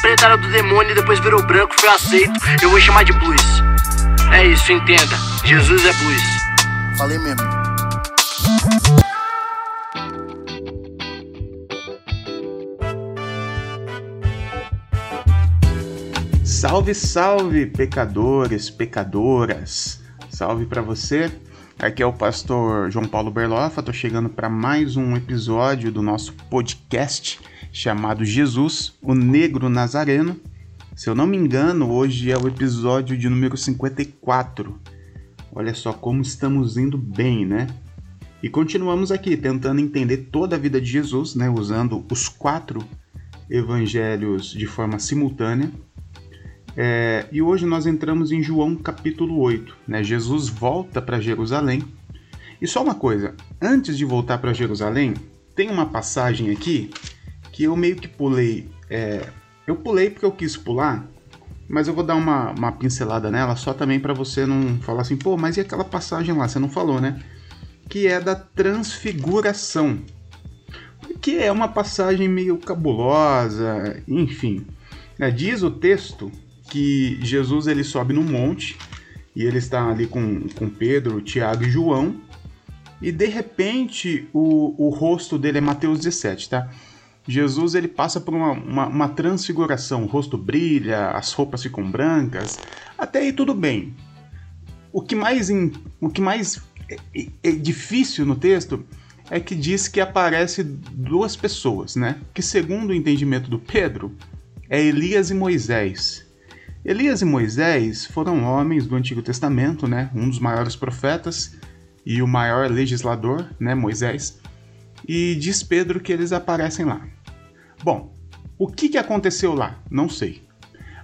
preta era do demônio e depois virou branco, foi aceito. Eu vou chamar de blues. É isso, entenda. Jesus é blues. Falei mesmo. Salve, salve, pecadores, pecadoras. Salve para você. Aqui é o pastor João Paulo Berlofa. Tô chegando para mais um episódio do nosso podcast chamado Jesus, o Negro Nazareno. Se eu não me engano, hoje é o episódio de número 54. Olha só como estamos indo bem, né? E continuamos aqui tentando entender toda a vida de Jesus, né, usando os quatro evangelhos de forma simultânea. É, e hoje nós entramos em João capítulo 8. Né? Jesus volta para Jerusalém. E só uma coisa: antes de voltar para Jerusalém, tem uma passagem aqui que eu meio que pulei. É, eu pulei porque eu quis pular, mas eu vou dar uma, uma pincelada nela só também para você não falar assim, pô, mas e aquela passagem lá? Você não falou, né? Que é da transfiguração. Que é uma passagem meio cabulosa, enfim. É, diz o texto que Jesus ele sobe no monte e ele está ali com, com Pedro, Tiago e João. E de repente o, o rosto dele é Mateus 17, tá? Jesus ele passa por uma, uma, uma, transfiguração, o rosto brilha, as roupas ficam brancas, até aí tudo bem. O que mais, in, o que mais é, é, é difícil no texto é que diz que aparece duas pessoas, né? Que segundo o entendimento do Pedro, é Elias e Moisés. Elias e Moisés foram homens do Antigo Testamento, né? Um dos maiores profetas e o maior legislador, né? Moisés. E diz Pedro que eles aparecem lá. Bom, o que, que aconteceu lá? Não sei.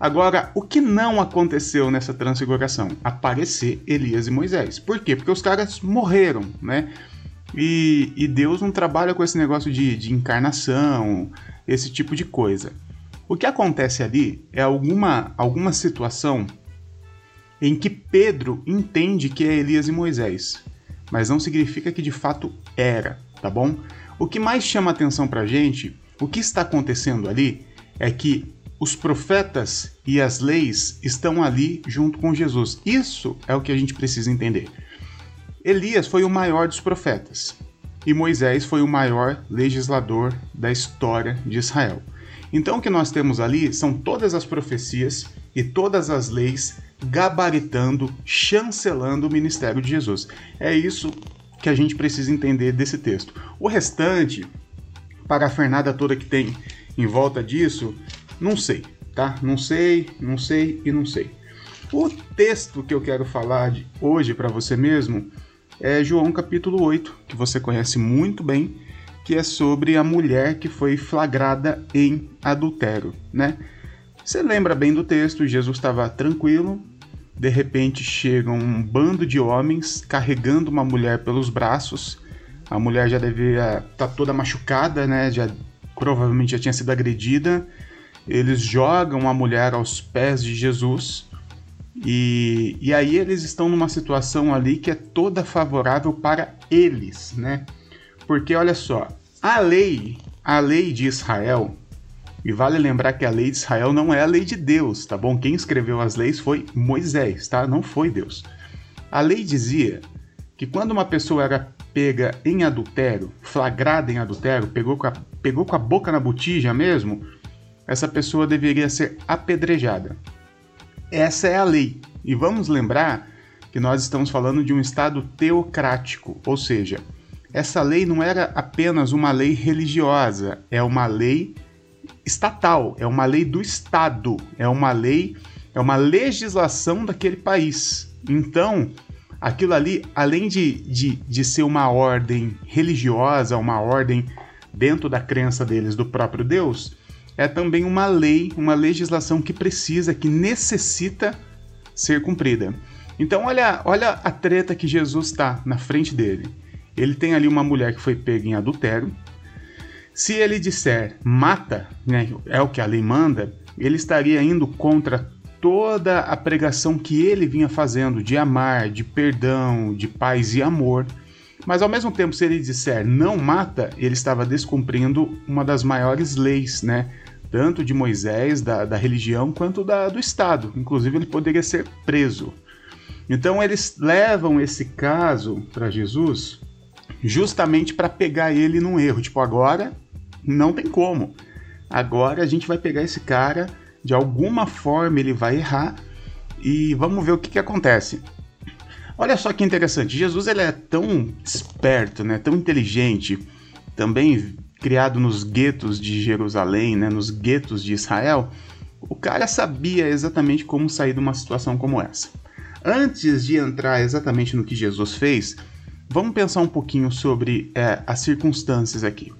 Agora, o que não aconteceu nessa transfiguração? Aparecer Elias e Moisés. Por quê? Porque os caras morreram, né? E, e Deus não trabalha com esse negócio de, de encarnação, esse tipo de coisa. O que acontece ali é alguma, alguma situação em que Pedro entende que é Elias e Moisés, mas não significa que de fato era, tá bom? O que mais chama atenção pra gente o que está acontecendo ali é que os profetas e as leis estão ali junto com Jesus. Isso é o que a gente precisa entender. Elias foi o maior dos profetas e Moisés foi o maior legislador da história de Israel. Então o que nós temos ali são todas as profecias e todas as leis gabaritando, chancelando o ministério de Jesus. É isso que a gente precisa entender desse texto. O restante parafernada toda que tem em volta disso, não sei, tá? Não sei, não sei e não sei. O texto que eu quero falar de hoje para você mesmo é João capítulo 8, que você conhece muito bem, que é sobre a mulher que foi flagrada em adultério, né? Você lembra bem do texto, Jesus estava tranquilo, de repente chega um bando de homens carregando uma mulher pelos braços a mulher já devia estar tá toda machucada, né? Já provavelmente já tinha sido agredida. Eles jogam a mulher aos pés de Jesus. E, e aí eles estão numa situação ali que é toda favorável para eles, né? Porque olha só, a lei, a lei de Israel, e vale lembrar que a lei de Israel não é a lei de Deus, tá bom? Quem escreveu as leis foi Moisés, tá? Não foi Deus. A lei dizia que quando uma pessoa era pega em adultério, flagrada em adultério, pegou com, a, pegou com a boca na botija mesmo, essa pessoa deveria ser apedrejada. Essa é a lei. E vamos lembrar que nós estamos falando de um Estado teocrático, ou seja, essa lei não era apenas uma lei religiosa, é uma lei estatal, é uma lei do Estado, é uma lei, é uma legislação daquele país. Então, aquilo ali, além de, de, de ser uma ordem religiosa, uma ordem dentro da crença deles do próprio Deus, é também uma lei, uma legislação que precisa, que necessita ser cumprida. Então olha, olha a treta que Jesus está na frente dele. Ele tem ali uma mulher que foi pega em adultério. Se ele disser mata, né, é o que a lei manda, ele estaria indo contra toda a pregação que ele vinha fazendo de amar, de perdão, de paz e amor. Mas ao mesmo tempo, se ele disser não mata, ele estava descumprindo uma das maiores leis, né, tanto de Moisés, da, da religião, quanto da, do Estado. Inclusive, ele poderia ser preso. Então, eles levam esse caso para Jesus justamente para pegar ele num erro. Tipo, agora não tem como. Agora a gente vai pegar esse cara, de alguma forma ele vai errar e vamos ver o que, que acontece. Olha só que interessante, Jesus ele é tão esperto, né, tão inteligente, também criado nos guetos de Jerusalém, né, nos guetos de Israel, o cara sabia exatamente como sair de uma situação como essa. Antes de entrar exatamente no que Jesus fez, vamos pensar um pouquinho sobre é, as circunstâncias aqui.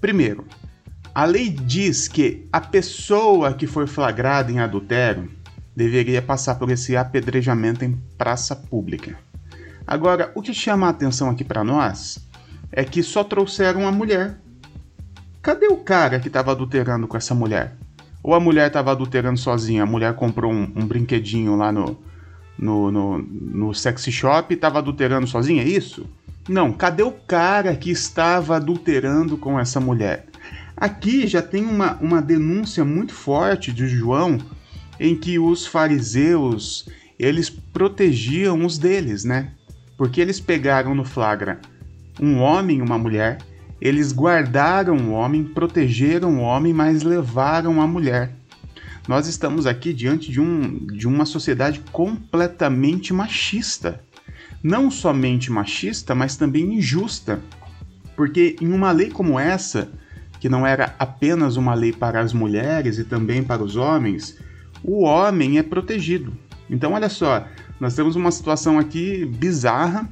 Primeiro, a lei diz que a pessoa que for flagrada em adultério deveria passar por esse apedrejamento em praça pública. Agora, o que chama a atenção aqui para nós é que só trouxeram a mulher. Cadê o cara que estava adulterando com essa mulher? Ou a mulher estava adulterando sozinha, a mulher comprou um, um brinquedinho lá no, no, no, no sexy shop e estava adulterando sozinha, é isso? Não, cadê o cara que estava adulterando com essa mulher? Aqui já tem uma, uma denúncia muito forte de João em que os fariseus eles protegiam os deles, né? Porque eles pegaram no flagra um homem e uma mulher, eles guardaram o homem, protegeram o homem, mas levaram a mulher. Nós estamos aqui diante de, um, de uma sociedade completamente machista. Não somente machista, mas também injusta. Porque em uma lei como essa, que não era apenas uma lei para as mulheres e também para os homens, o homem é protegido. Então, olha só, nós temos uma situação aqui bizarra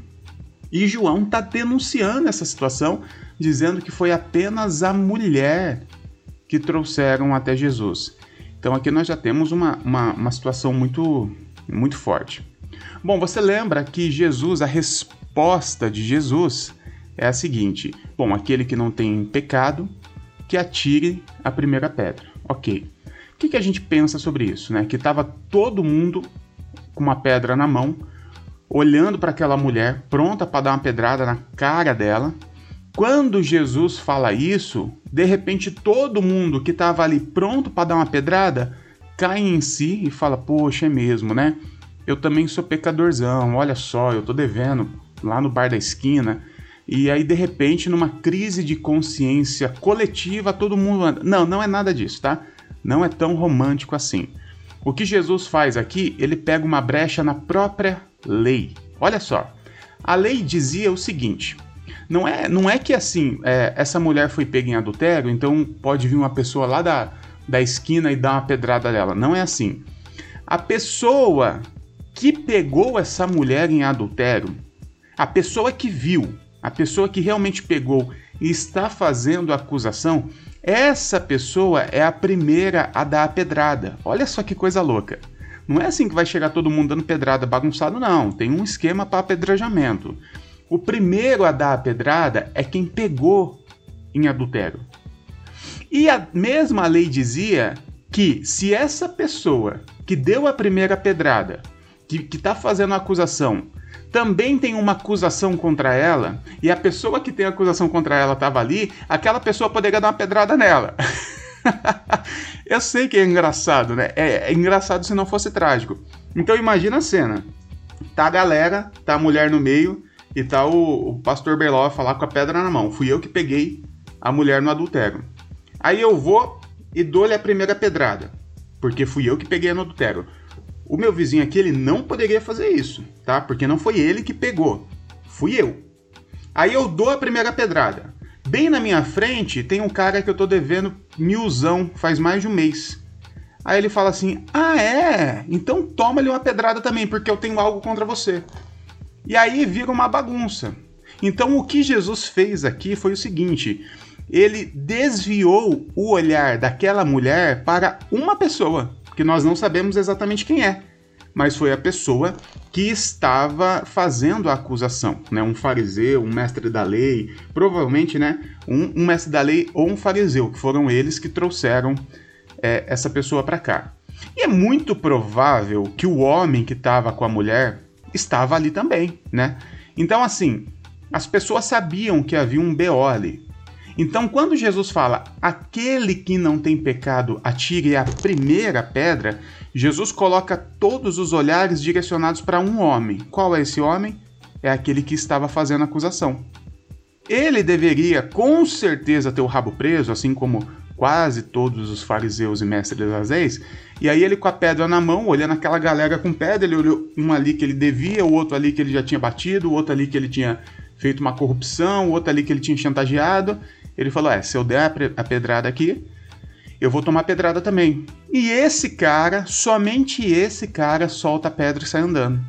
e João está denunciando essa situação, dizendo que foi apenas a mulher que trouxeram até Jesus. Então, aqui nós já temos uma, uma, uma situação muito, muito forte. Bom, você lembra que Jesus, a resposta de Jesus é a seguinte: bom, aquele que não tem pecado, que atire a primeira pedra. Ok. O que, que a gente pensa sobre isso? Né? Que estava todo mundo com uma pedra na mão, olhando para aquela mulher, pronta para dar uma pedrada na cara dela. Quando Jesus fala isso, de repente todo mundo que estava ali pronto para dar uma pedrada cai em si e fala: Poxa, é mesmo, né? Eu também sou pecadorzão, olha só, eu tô devendo lá no bar da esquina. E aí, de repente, numa crise de consciência coletiva, todo mundo anda. Não, não é nada disso, tá? não é tão romântico assim. O que Jesus faz aqui, ele pega uma brecha na própria lei. Olha só, a lei dizia o seguinte: não é, não é que assim, é, essa mulher foi pega em adultério, então pode vir uma pessoa lá da, da esquina e dar uma pedrada nela. Não é assim. A pessoa que pegou essa mulher em adultério, a pessoa que viu, a pessoa que realmente pegou e está fazendo a acusação, essa pessoa é a primeira a dar a pedrada. Olha só que coisa louca. Não é assim que vai chegar todo mundo dando pedrada bagunçado, não. Tem um esquema para apedrejamento. O primeiro a dar a pedrada é quem pegou em adultério. E a mesma lei dizia que se essa pessoa que deu a primeira pedrada, que está fazendo a acusação, também tem uma acusação contra ela, e a pessoa que tem a acusação contra ela estava ali, aquela pessoa poderia dar uma pedrada nela. Eu sei que é engraçado, né? É, é, engraçado se não fosse trágico. Então imagina a cena. Tá a galera, tá a mulher no meio e tá o, o pastor Berló falar com a pedra na mão. Fui eu que peguei a mulher no adultério. Aí eu vou e dou-lhe a primeira pedrada, porque fui eu que peguei no adultério. O meu vizinho aqui, ele não poderia fazer isso, tá? Porque não foi ele que pegou, fui eu. Aí eu dou a primeira pedrada. Bem na minha frente tem um cara que eu tô devendo milzão faz mais de um mês. Aí ele fala assim: Ah, é? Então toma-lhe uma pedrada também, porque eu tenho algo contra você. E aí vira uma bagunça. Então o que Jesus fez aqui foi o seguinte: ele desviou o olhar daquela mulher para uma pessoa que nós não sabemos exatamente quem é, mas foi a pessoa que estava fazendo a acusação, né? Um fariseu, um mestre da lei, provavelmente, né? Um, um mestre da lei ou um fariseu, que foram eles que trouxeram é, essa pessoa para cá. E é muito provável que o homem que estava com a mulher estava ali também, né? Então, assim, as pessoas sabiam que havia um BO ali. Então, quando Jesus fala, aquele que não tem pecado atire a primeira pedra, Jesus coloca todos os olhares direcionados para um homem. Qual é esse homem? É aquele que estava fazendo a acusação. Ele deveria, com certeza, ter o rabo preso, assim como quase todos os fariseus e mestres das leis. E aí ele com a pedra na mão, olhando aquela galera com pedra, ele olhou um ali que ele devia, o outro ali que ele já tinha batido, o outro ali que ele tinha feito uma corrupção, o outro ali que ele tinha chantageado. Ele falou: É, se eu der a pedrada aqui, eu vou tomar pedrada também. E esse cara, somente esse cara, solta a pedra e sai andando.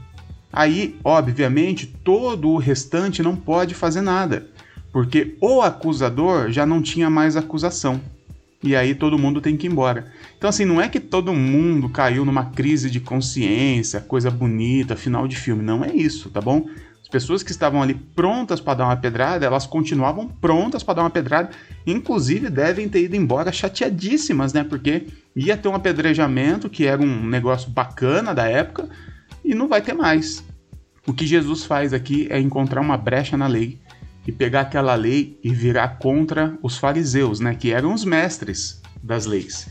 Aí, obviamente, todo o restante não pode fazer nada, porque o acusador já não tinha mais acusação e aí todo mundo tem que ir embora. Então, assim, não é que todo mundo caiu numa crise de consciência, coisa bonita, final de filme. Não é isso, tá bom? As pessoas que estavam ali prontas para dar uma pedrada, elas continuavam prontas para dar uma pedrada, inclusive devem ter ido embora chateadíssimas, né? Porque ia ter um apedrejamento, que era um negócio bacana da época, e não vai ter mais. O que Jesus faz aqui é encontrar uma brecha na lei e pegar aquela lei e virar contra os fariseus, né, que eram os mestres das leis.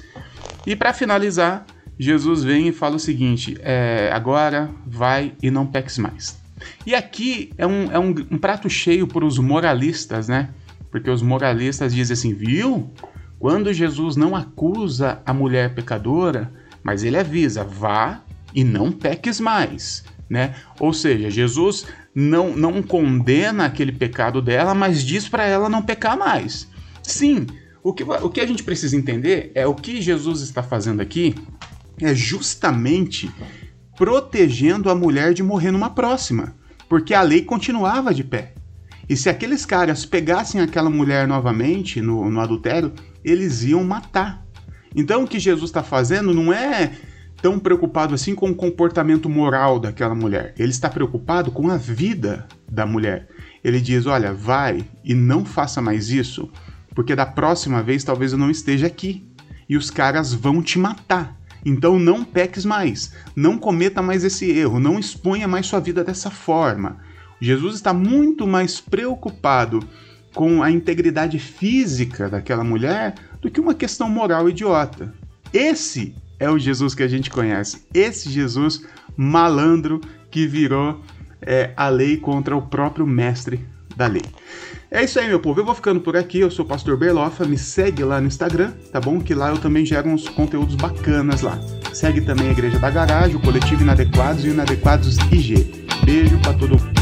E para finalizar, Jesus vem e fala o seguinte: é, agora vai e não peques mais. E aqui é um, é um, um prato cheio para os moralistas, né? Porque os moralistas dizem assim, viu? Quando Jesus não acusa a mulher pecadora, mas ele avisa, vá e não peques mais né? Ou seja, Jesus não, não condena aquele pecado dela, mas diz para ela não pecar mais. Sim, o que, o que a gente precisa entender é o que Jesus está fazendo aqui é justamente protegendo a mulher de morrer numa próxima, porque a lei continuava de pé. E se aqueles caras pegassem aquela mulher novamente no, no adultério, eles iam matar. Então o que Jesus está fazendo não é tão preocupado assim com o comportamento moral daquela mulher. Ele está preocupado com a vida da mulher. Ele diz: Olha, vai e não faça mais isso, porque da próxima vez talvez eu não esteja aqui e os caras vão te matar. Então não peques mais, não cometa mais esse erro, não exponha mais sua vida dessa forma. Jesus está muito mais preocupado com a integridade física daquela mulher do que uma questão moral idiota. Esse é o Jesus que a gente conhece. Esse Jesus malandro que virou é, a lei contra o próprio mestre da lei. É isso aí, meu povo. Eu vou ficando por aqui. Eu sou o Pastor Berlofa. Me segue lá no Instagram, tá bom? Que lá eu também gero uns conteúdos bacanas lá. Segue também a Igreja da Garagem, o Coletivo Inadequados e Inadequados IG. Beijo para todo mundo.